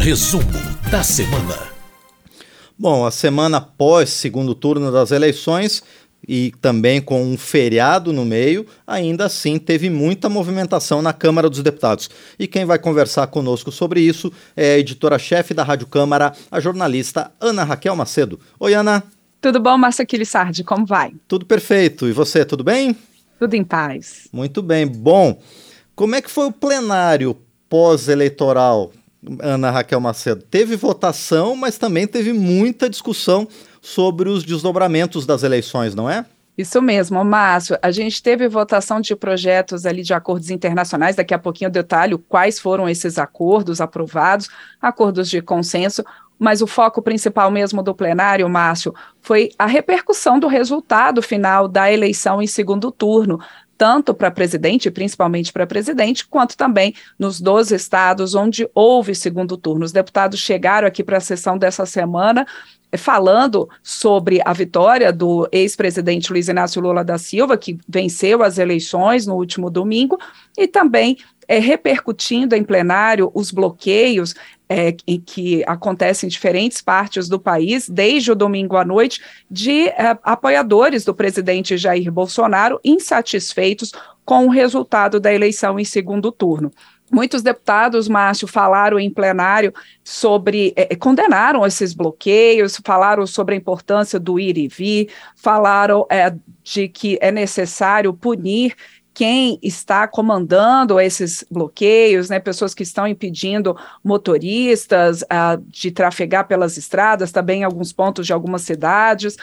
Resumo da semana. Bom, a semana após segundo turno das eleições e também com um feriado no meio, ainda assim teve muita movimentação na Câmara dos Deputados. E quem vai conversar conosco sobre isso é a editora-chefe da Rádio Câmara, a jornalista Ana Raquel Macedo. Oi, Ana. Tudo bom, Márcia Aquilissardi? Como vai? Tudo perfeito. E você, tudo bem? Tudo em paz. Muito bem. Bom, como é que foi o plenário pós-eleitoral, Ana Raquel Macedo? Teve votação, mas também teve muita discussão sobre os desdobramentos das eleições, não é? Isso mesmo, Márcio. A gente teve votação de projetos ali de acordos internacionais, daqui a pouquinho eu detalho quais foram esses acordos aprovados, acordos de consenso, mas o foco principal mesmo do plenário, Márcio, foi a repercussão do resultado final da eleição em segundo turno, tanto para presidente, principalmente para presidente, quanto também nos 12 estados onde houve segundo turno. Os deputados chegaram aqui para a sessão dessa semana falando sobre a vitória do ex-presidente Luiz Inácio Lula da Silva, que venceu as eleições no último domingo, e também é, repercutindo em plenário os bloqueios é, que acontecem em diferentes partes do país, desde o domingo à noite, de é, apoiadores do presidente Jair Bolsonaro insatisfeitos com o resultado da eleição em segundo turno. Muitos deputados, Márcio, falaram em plenário sobre, eh, condenaram esses bloqueios, falaram sobre a importância do ir e vir, falaram eh, de que é necessário punir quem está comandando esses bloqueios, né, pessoas que estão impedindo motoristas uh, de trafegar pelas estradas, também em alguns pontos de algumas cidades.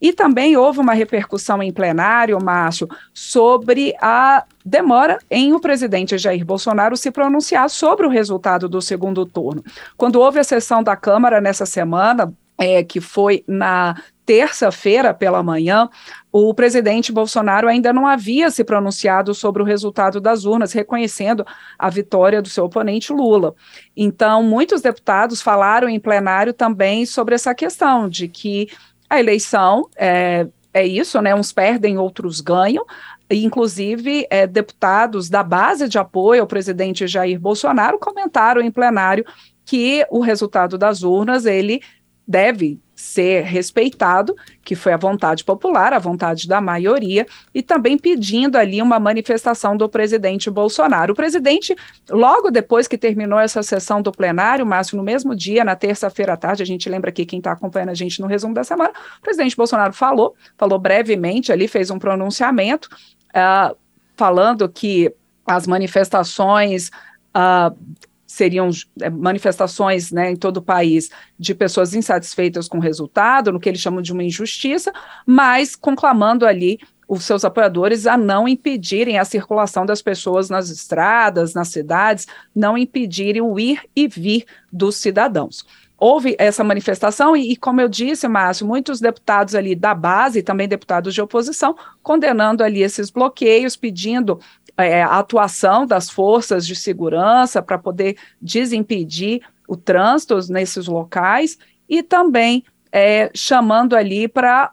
E também houve uma repercussão em plenário, Márcio, sobre a demora em o presidente Jair Bolsonaro se pronunciar sobre o resultado do segundo turno. Quando houve a sessão da Câmara nessa semana, é, que foi na terça-feira pela manhã, o presidente Bolsonaro ainda não havia se pronunciado sobre o resultado das urnas, reconhecendo a vitória do seu oponente Lula. Então, muitos deputados falaram em plenário também sobre essa questão de que a eleição é, é isso, né? Uns perdem, outros ganham. Inclusive, é, deputados da base de apoio ao presidente Jair Bolsonaro comentaram em plenário que o resultado das urnas ele deve ser respeitado, que foi a vontade popular, a vontade da maioria, e também pedindo ali uma manifestação do presidente Bolsonaro. O presidente, logo depois que terminou essa sessão do plenário, Márcio, no mesmo dia, na terça-feira à tarde, a gente lembra aqui quem está acompanhando a gente no resumo da semana, o presidente Bolsonaro falou, falou brevemente ali, fez um pronunciamento, uh, falando que as manifestações uh, seriam é, manifestações né, em todo o país de pessoas insatisfeitas com o resultado, no que eles chamam de uma injustiça, mas conclamando ali os seus apoiadores a não impedirem a circulação das pessoas nas estradas, nas cidades, não impedirem o ir e vir dos cidadãos. Houve essa manifestação e, e, como eu disse, Márcio, muitos deputados ali da base, também deputados de oposição, condenando ali esses bloqueios, pedindo é, a atuação das forças de segurança para poder desimpedir o trânsito nesses locais e também é, chamando ali para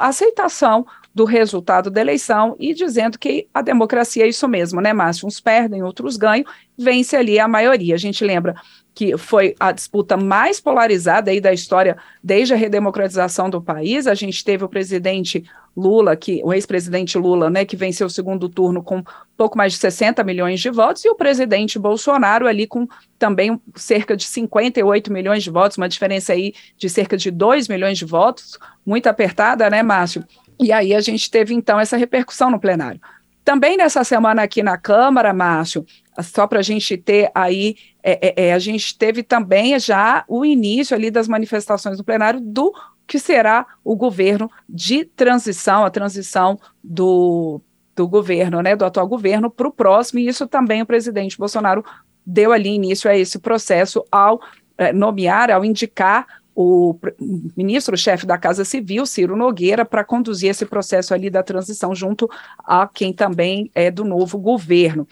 a aceitação do resultado da eleição e dizendo que a democracia é isso mesmo, né, Márcio? Uns perdem, outros ganham, vence ali a maioria. A gente lembra que foi a disputa mais polarizada aí da história desde a redemocratização do país. A gente teve o presidente Lula, que o ex-presidente Lula, né, que venceu o segundo turno com pouco mais de 60 milhões de votos, e o presidente Bolsonaro ali com também cerca de 58 milhões de votos, uma diferença aí de cerca de 2 milhões de votos, muito apertada, né, Márcio? E aí a gente teve então essa repercussão no plenário. Também nessa semana aqui na Câmara, Márcio, só para a gente ter aí, é, é, é, a gente teve também já o início ali das manifestações no plenário do que será o governo de transição, a transição do, do governo, né, do atual governo para o próximo, e isso também o presidente Bolsonaro deu ali início a esse processo ao é, nomear, ao indicar o ministro-chefe da Casa Civil, Ciro Nogueira, para conduzir esse processo ali da transição junto a quem também é do novo governo.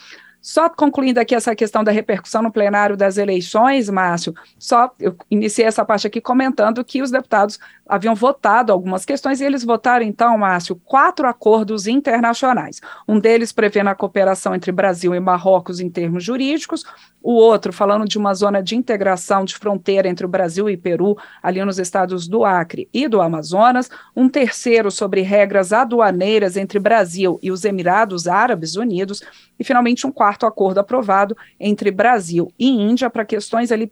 Só concluindo aqui essa questão da repercussão no plenário das eleições, Márcio, só eu iniciei essa parte aqui comentando que os deputados haviam votado algumas questões e eles votaram, então, Márcio, quatro acordos internacionais. Um deles prevendo a cooperação entre Brasil e Marrocos em termos jurídicos, o outro falando de uma zona de integração de fronteira entre o Brasil e Peru, ali nos estados do Acre e do Amazonas, um terceiro sobre regras aduaneiras entre Brasil e os Emirados Árabes Unidos, e finalmente um quarto acordo aprovado entre Brasil e Índia para questões ali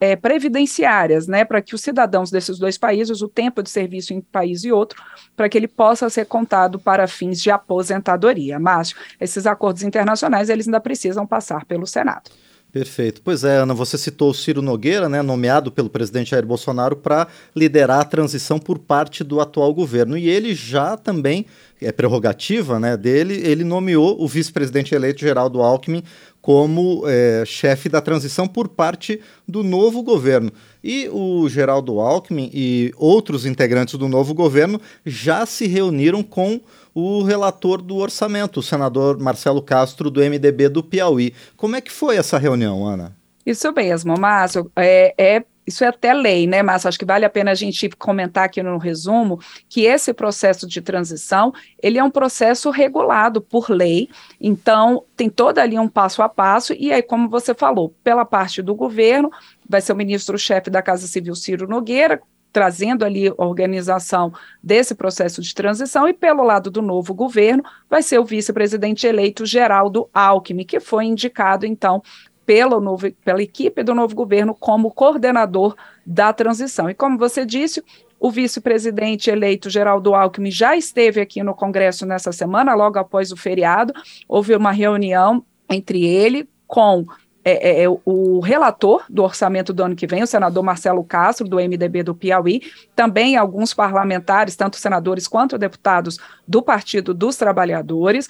é, previdenciárias, né, para que os cidadãos desses dois países, o tempo de serviço em um país e outro, para que ele possa ser contado para fins de aposentadoria. Márcio, esses acordos internacionais, eles ainda precisam passar pelo Senado. Perfeito. Pois é, Ana, você citou o Ciro Nogueira, né, nomeado pelo presidente Jair Bolsonaro para liderar a transição por parte do atual governo. E ele já também, é prerrogativa né, dele, ele nomeou o vice-presidente eleito Geraldo Alckmin como é, chefe da transição por parte do novo governo. E o Geraldo Alckmin e outros integrantes do novo governo já se reuniram com o relator do orçamento, o senador Marcelo Castro, do MDB do Piauí. Como é que foi essa reunião, Ana? Isso mesmo, Márcio. É, é isso é até lei, né, Márcio? Acho que vale a pena a gente comentar aqui no resumo que esse processo de transição, ele é um processo regulado por lei, então tem todo ali um passo a passo, e aí, como você falou, pela parte do governo, vai ser o ministro-chefe da Casa Civil, Ciro Nogueira, trazendo ali a organização desse processo de transição, e pelo lado do novo governo, vai ser o vice-presidente eleito Geraldo Alckmin, que foi indicado, então, pelo novo, pela equipe do novo governo como coordenador da transição. E como você disse, o vice-presidente eleito Geraldo Alckmin já esteve aqui no Congresso nessa semana, logo após o feriado. Houve uma reunião entre ele com é, é, é, o relator do orçamento do ano que vem, o senador Marcelo Castro, do MDB do Piauí, também alguns parlamentares, tanto senadores quanto deputados do Partido dos Trabalhadores.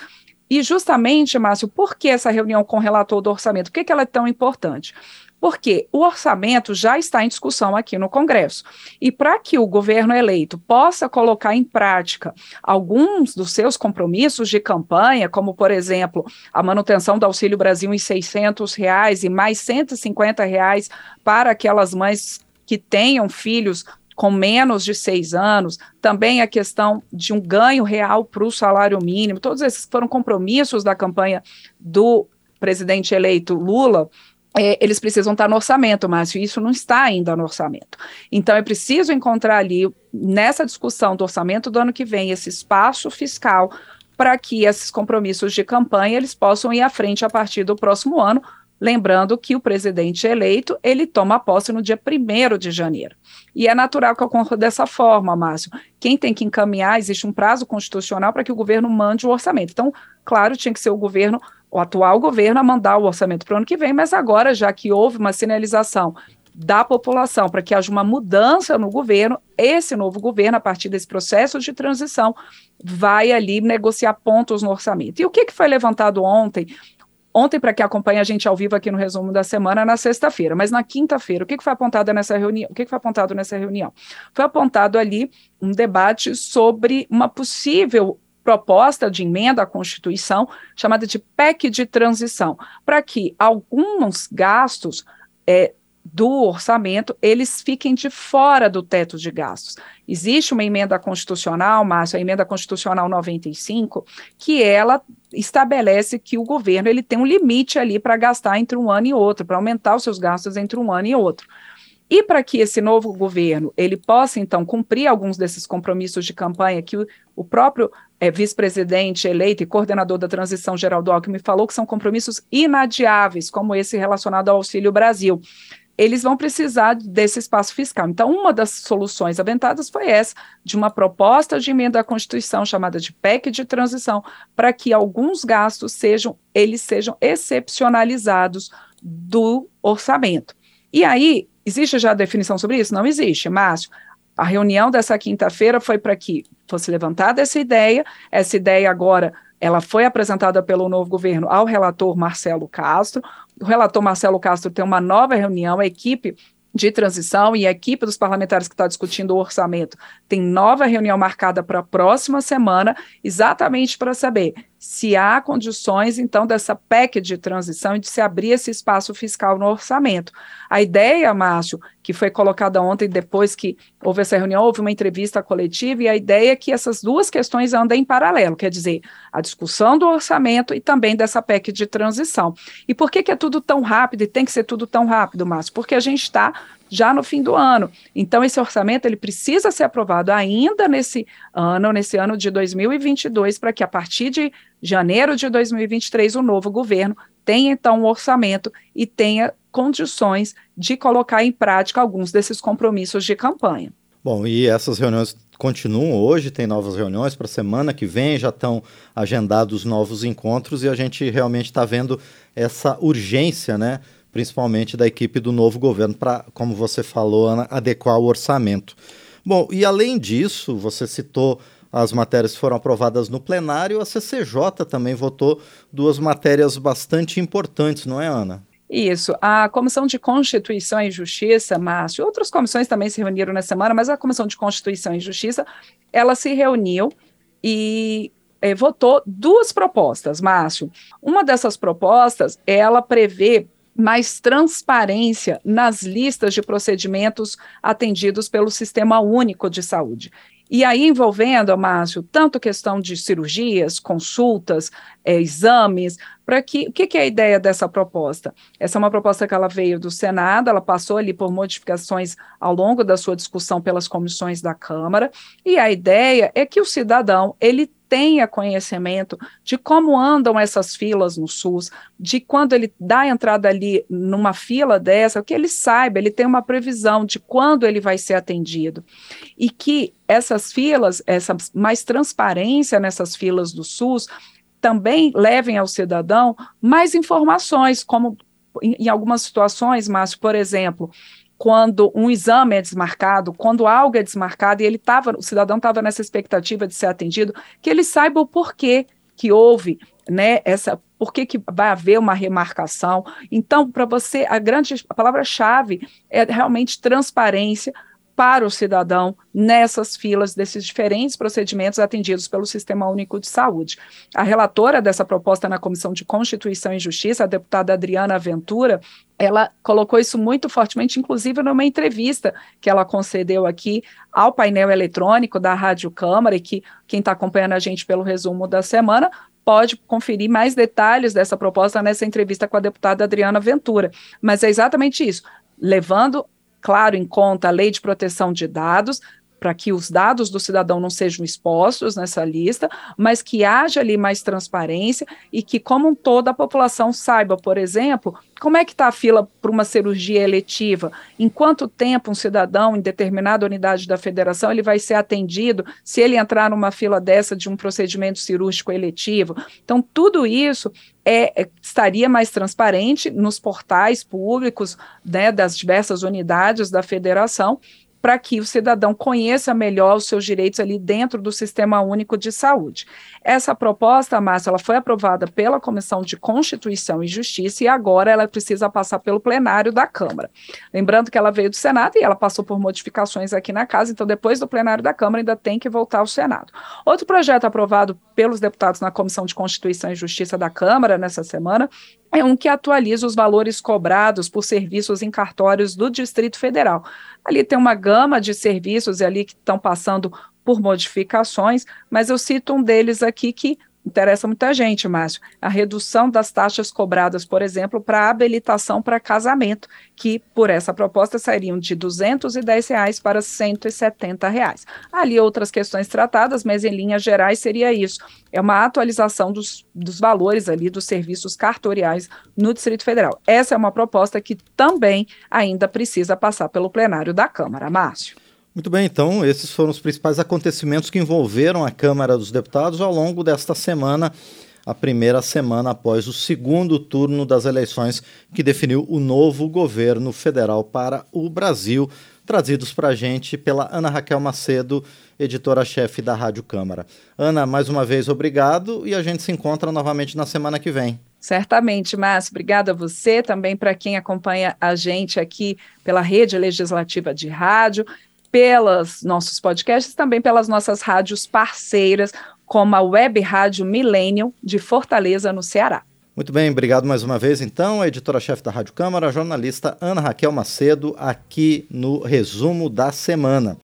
E justamente, Márcio, por que essa reunião com o relator do orçamento? Por que, que ela é tão importante? Porque o orçamento já está em discussão aqui no Congresso. E para que o governo eleito possa colocar em prática alguns dos seus compromissos de campanha, como, por exemplo, a manutenção do Auxílio Brasil em 600 reais e mais 150 reais para aquelas mães que tenham filhos com menos de seis anos, também a questão de um ganho real para o salário mínimo, todos esses foram compromissos da campanha do presidente eleito Lula, é, eles precisam estar no orçamento, Márcio, e isso não está ainda no orçamento. Então, é preciso encontrar ali, nessa discussão do orçamento do ano que vem, esse espaço fiscal para que esses compromissos de campanha eles possam ir à frente a partir do próximo ano, lembrando que o presidente eleito, ele toma posse no dia 1 de janeiro. E é natural que ocorra dessa forma, Márcio. Quem tem que encaminhar, existe um prazo constitucional para que o governo mande o orçamento. Então, claro, tinha que ser o governo o atual governo a mandar o orçamento para o ano que vem, mas agora, já que houve uma sinalização da população para que haja uma mudança no governo, esse novo governo, a partir desse processo de transição, vai ali negociar pontos no orçamento. E o que, que foi levantado ontem? Ontem, para que acompanhe a gente ao vivo aqui no resumo da semana, na sexta-feira, mas na quinta-feira, o que, que foi apontado nessa reunião? O que, que foi apontado nessa reunião? Foi apontado ali um debate sobre uma possível proposta de emenda à Constituição, chamada de PEC de transição, para que alguns gastos é, do orçamento, eles fiquem de fora do teto de gastos. Existe uma emenda constitucional, Márcio, a emenda constitucional 95, que ela estabelece que o governo ele tem um limite ali para gastar entre um ano e outro, para aumentar os seus gastos entre um ano e outro. E para que esse novo governo ele possa então cumprir alguns desses compromissos de campanha que o, o próprio é, vice-presidente eleito e coordenador da transição Geraldo Alckmin falou que são compromissos inadiáveis, como esse relacionado ao Auxílio Brasil, eles vão precisar desse espaço fiscal. Então, uma das soluções aventadas foi essa, de uma proposta de emenda à Constituição chamada de PEC de transição, para que alguns gastos sejam, eles sejam excepcionalizados do orçamento. E aí, Existe já definição sobre isso? Não existe, Márcio. A reunião dessa quinta-feira foi para que fosse levantada essa ideia. Essa ideia agora ela foi apresentada pelo novo governo ao relator Marcelo Castro. O relator Marcelo Castro tem uma nova reunião, a equipe de transição e a equipe dos parlamentares que está discutindo o orçamento tem nova reunião marcada para a próxima semana, exatamente para saber se há condições, então, dessa PEC de transição e de se abrir esse espaço fiscal no orçamento. A ideia, Márcio, que foi colocada ontem, depois que houve essa reunião, houve uma entrevista coletiva, e a ideia é que essas duas questões andem em paralelo, quer dizer, a discussão do orçamento e também dessa PEC de transição. E por que, que é tudo tão rápido e tem que ser tudo tão rápido, Márcio? Porque a gente está já no fim do ano. Então, esse orçamento ele precisa ser aprovado ainda nesse ano, nesse ano de 2022, para que a partir de janeiro de 2023 o novo governo tenha então um orçamento e tenha condições de colocar em prática alguns desses compromissos de campanha. Bom, e essas reuniões continuam hoje, tem novas reuniões para a semana que vem, já estão agendados novos encontros e a gente realmente está vendo essa urgência, né? Principalmente da equipe do novo governo, para, como você falou, Ana, adequar o orçamento. Bom, e além disso, você citou as matérias foram aprovadas no plenário, a CCJ também votou duas matérias bastante importantes, não é, Ana? Isso. A Comissão de Constituição e Justiça, Márcio, outras comissões também se reuniram na semana, mas a Comissão de Constituição e Justiça, ela se reuniu e é, votou duas propostas, Márcio. Uma dessas propostas, ela prevê mais transparência nas listas de procedimentos atendidos pelo Sistema Único de Saúde. E aí envolvendo, Márcio, tanto questão de cirurgias, consultas, é, exames, para que o que, que, é a ideia dessa proposta? Essa é uma proposta que ela veio do Senado, ela passou ali por modificações ao longo da sua discussão pelas comissões da Câmara, e a ideia é que o cidadão ele tenha conhecimento de como andam essas filas no SUS, de quando ele dá entrada ali numa fila dessa, que ele saiba, ele tem uma previsão de quando ele vai ser atendido. E que essas filas, essa mais transparência nessas filas do SUS, também levem ao cidadão mais informações, como em algumas situações, Márcio, por exemplo, quando um exame é desmarcado, quando algo é desmarcado e ele tava, o cidadão estava nessa expectativa de ser atendido, que ele saiba o porquê que houve, né, essa, por que, que vai haver uma remarcação. Então, para você, a grande palavra-chave é realmente transparência, para o cidadão nessas filas desses diferentes procedimentos atendidos pelo Sistema Único de Saúde. A relatora dessa proposta na Comissão de Constituição e Justiça, a deputada Adriana Ventura, ela colocou isso muito fortemente, inclusive numa entrevista que ela concedeu aqui ao painel eletrônico da Rádio Câmara, e que quem está acompanhando a gente pelo resumo da semana pode conferir mais detalhes dessa proposta nessa entrevista com a deputada Adriana Ventura. Mas é exatamente isso, levando claro, em conta a lei de proteção de dados, para que os dados do cidadão não sejam expostos nessa lista, mas que haja ali mais transparência e que, como todo, a população saiba, por exemplo, como é que está a fila para uma cirurgia eletiva, em quanto tempo um cidadão em determinada unidade da federação ele vai ser atendido se ele entrar numa fila dessa de um procedimento cirúrgico eletivo. Então, tudo isso é, é, estaria mais transparente nos portais públicos né, das diversas unidades da federação para que o cidadão conheça melhor os seus direitos ali dentro do Sistema Único de Saúde. Essa proposta, Márcia, ela foi aprovada pela Comissão de Constituição e Justiça e agora ela precisa passar pelo plenário da Câmara. Lembrando que ela veio do Senado e ela passou por modificações aqui na casa, então depois do plenário da Câmara ainda tem que voltar ao Senado. Outro projeto aprovado pelos deputados na Comissão de Constituição e Justiça da Câmara nessa semana é um que atualiza os valores cobrados por serviços em cartórios do Distrito Federal. Ali tem uma gama de serviços ali que estão passando por modificações, mas eu cito um deles aqui que interessa muita gente, Márcio, a redução das taxas cobradas, por exemplo, para habilitação para casamento, que por essa proposta sairiam de 210 reais para 170 reais. Ali outras questões tratadas, mas em linhas gerais seria isso. É uma atualização dos, dos valores ali dos serviços cartoriais no Distrito Federal. Essa é uma proposta que também ainda precisa passar pelo plenário da Câmara. Márcio. Muito bem, então, esses foram os principais acontecimentos que envolveram a Câmara dos Deputados ao longo desta semana, a primeira semana após o segundo turno das eleições que definiu o novo governo federal para o Brasil, trazidos para a gente pela Ana Raquel Macedo, editora-chefe da Rádio Câmara. Ana, mais uma vez, obrigado e a gente se encontra novamente na semana que vem. Certamente, Márcio. Obrigada a você, também para quem acompanha a gente aqui pela Rede Legislativa de Rádio pelos nossos podcasts, também pelas nossas rádios parceiras. como a Web Rádio Millennium de Fortaleza, no Ceará. Muito bem, obrigado mais uma vez, então, a editora-chefe da Rádio Câmara, a jornalista Ana Raquel Macedo, aqui no resumo da semana.